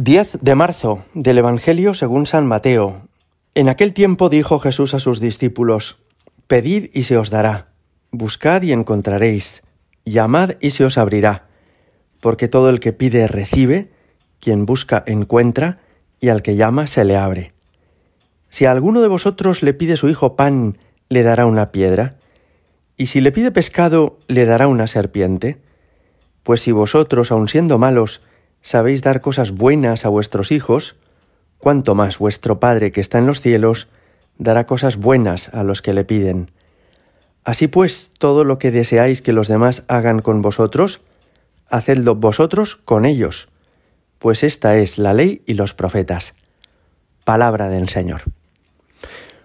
10 de marzo del Evangelio según San Mateo. En aquel tiempo dijo Jesús a sus discípulos, Pedid y se os dará, buscad y encontraréis, llamad y se os abrirá, porque todo el que pide recibe, quien busca encuentra, y al que llama se le abre. Si a alguno de vosotros le pide su hijo pan, le dará una piedra, y si le pide pescado, le dará una serpiente. Pues si vosotros, aun siendo malos, sabéis dar cosas buenas a vuestros hijos, cuanto más vuestro Padre que está en los cielos dará cosas buenas a los que le piden. Así pues, todo lo que deseáis que los demás hagan con vosotros, hacedlo vosotros con ellos, pues esta es la ley y los profetas. Palabra del Señor.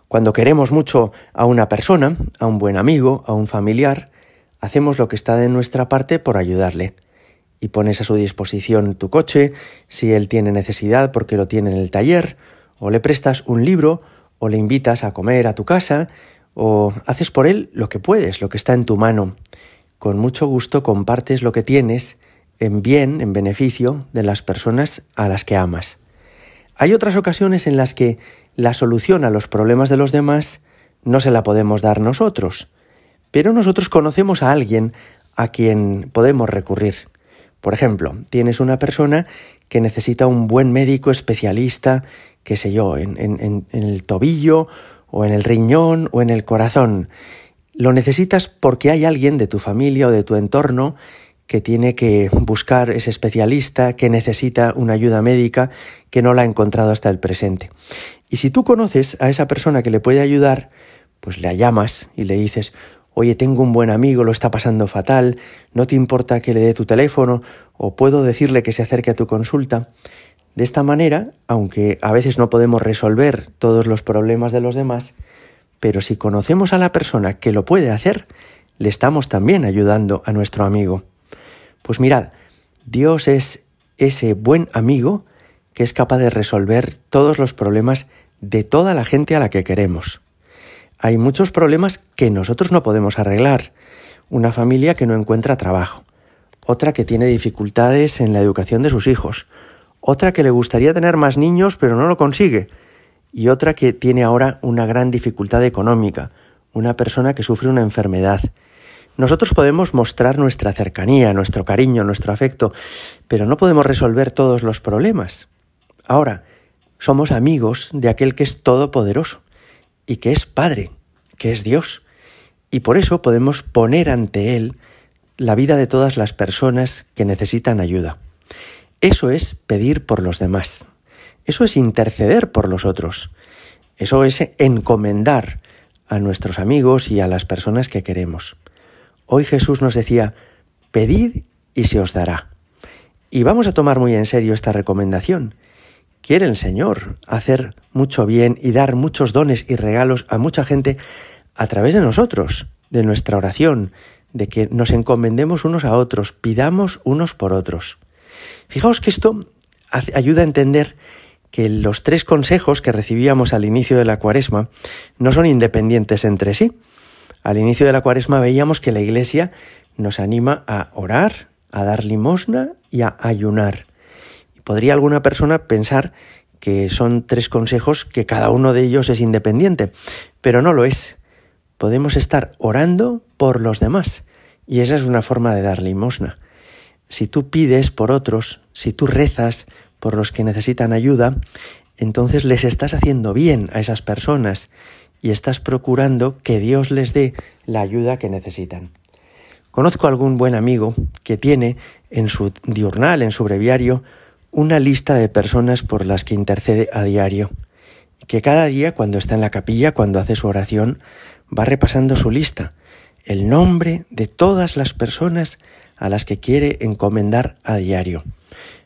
Cuando queremos mucho a una persona, a un buen amigo, a un familiar, hacemos lo que está de nuestra parte por ayudarle y pones a su disposición tu coche, si él tiene necesidad porque lo tiene en el taller, o le prestas un libro, o le invitas a comer a tu casa, o haces por él lo que puedes, lo que está en tu mano. Con mucho gusto compartes lo que tienes en bien, en beneficio de las personas a las que amas. Hay otras ocasiones en las que la solución a los problemas de los demás no se la podemos dar nosotros, pero nosotros conocemos a alguien a quien podemos recurrir. Por ejemplo, tienes una persona que necesita un buen médico especialista, qué sé yo, en, el tobillo o en el riñón o en el corazón. Lo necesitas porque hay alguien de tu familia o de tu entorno que tiene que buscar ese especialista, que necesita una ayuda médica que no la ha encontrado hasta el presente. Y si tú conoces a esa persona que le puede ayudar, pues le llamas y le dices, oye, tengo un buen amigo, lo está pasando fatal, no te importa que le dé tu teléfono o puedo decirle que se acerque a tu consulta. De esta manera, aunque a veces no podemos resolver todos los problemas de los demás, pero si conocemos a la persona que lo puede hacer, le estamos también ayudando a nuestro amigo. Pues mirad, Dios es ese buen amigo que es capaz de resolver todos los problemas de toda la gente a la que queremos hay muchos problemas que nosotros no podemos arreglar. Una familia que no encuentra trabajo, otra que tiene dificultades en la educación de sus hijos, otra que le gustaría tener más niños pero no lo consigue, y otra que tiene ahora una gran dificultad económica, una persona que sufre una enfermedad. Nosotros podemos mostrar nuestra cercanía, nuestro cariño, nuestro afecto, pero no podemos resolver todos los problemas. Ahora, somos amigos de aquel que es todopoderoso y que es Padre, que es Dios. Y por eso podemos poner ante Él la vida de todas las personas que necesitan ayuda. Eso es pedir por los demás. Eso es interceder por los otros. Eso es encomendar a nuestros amigos y a las personas que queremos. Hoy Jesús nos decía, pedid y se os dará. Y vamos a tomar muy en serio esta recomendación quiere el Señor hacer mucho bien y dar muchos dones y regalos a mucha gente a través de nosotros, de nuestra oración, de que nos encomendemos unos a otros, pidamos unos por otros. Fijaos que esto ayuda a entender que los tres consejos que recibíamos al inicio de la cuaresma no son independientes entre sí. Al inicio de la cuaresma veíamos que la Iglesia nos anima a orar, a dar limosna y a ayunar. Podría alguna persona pensar que son tres consejos que cada uno de ellos es independiente, pero no lo es. Podemos estar orando por los demás y esa es una forma de dar limosna. Si tú pides por otros, si tú rezas por los que necesitan ayuda, entonces les estás haciendo bien a esas personas y estás procurando que Dios les dé la ayuda que necesitan. Conozco algún buen amigo que tiene en su diurnal, en su breviario, una lista de personas por las que intercede a diario, que cada día cuando está en la capilla, cuando hace su oración, va repasando su lista, el nombre de todas las personas a las que quiere encomendar a diario.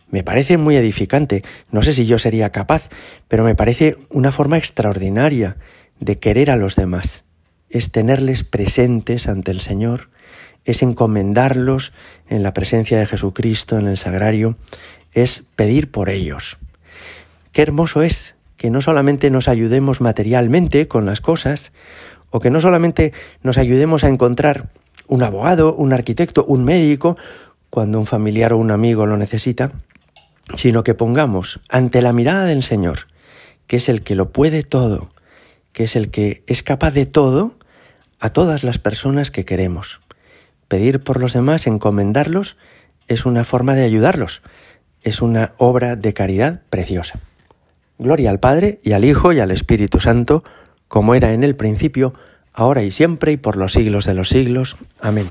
Me parece muy edificante, no sé si yo sería capaz, pero me parece una forma extraordinaria de querer a los demás. Es tenerles presentes ante el Señor, es encomendarlos en la presencia de Jesucristo en el sagrario, es pedir por ellos. Qué hermoso es que no solamente nos ayudemos materialmente con las cosas, o que no solamente nos ayudemos a encontrar un abogado, un arquitecto, un médico, cuando un familiar o un amigo lo necesita, sino que pongamos ante la mirada del Señor, que es el que lo puede todo, que es el que es capaz de todo, a todas las personas que queremos. Pedir por los demás, encomendarlos, es una forma de ayudarlos, es una obra de caridad preciosa. Gloria al Padre y al Hijo y al Espíritu Santo, como era en el principio, ahora y siempre y por los siglos de los siglos. Amén.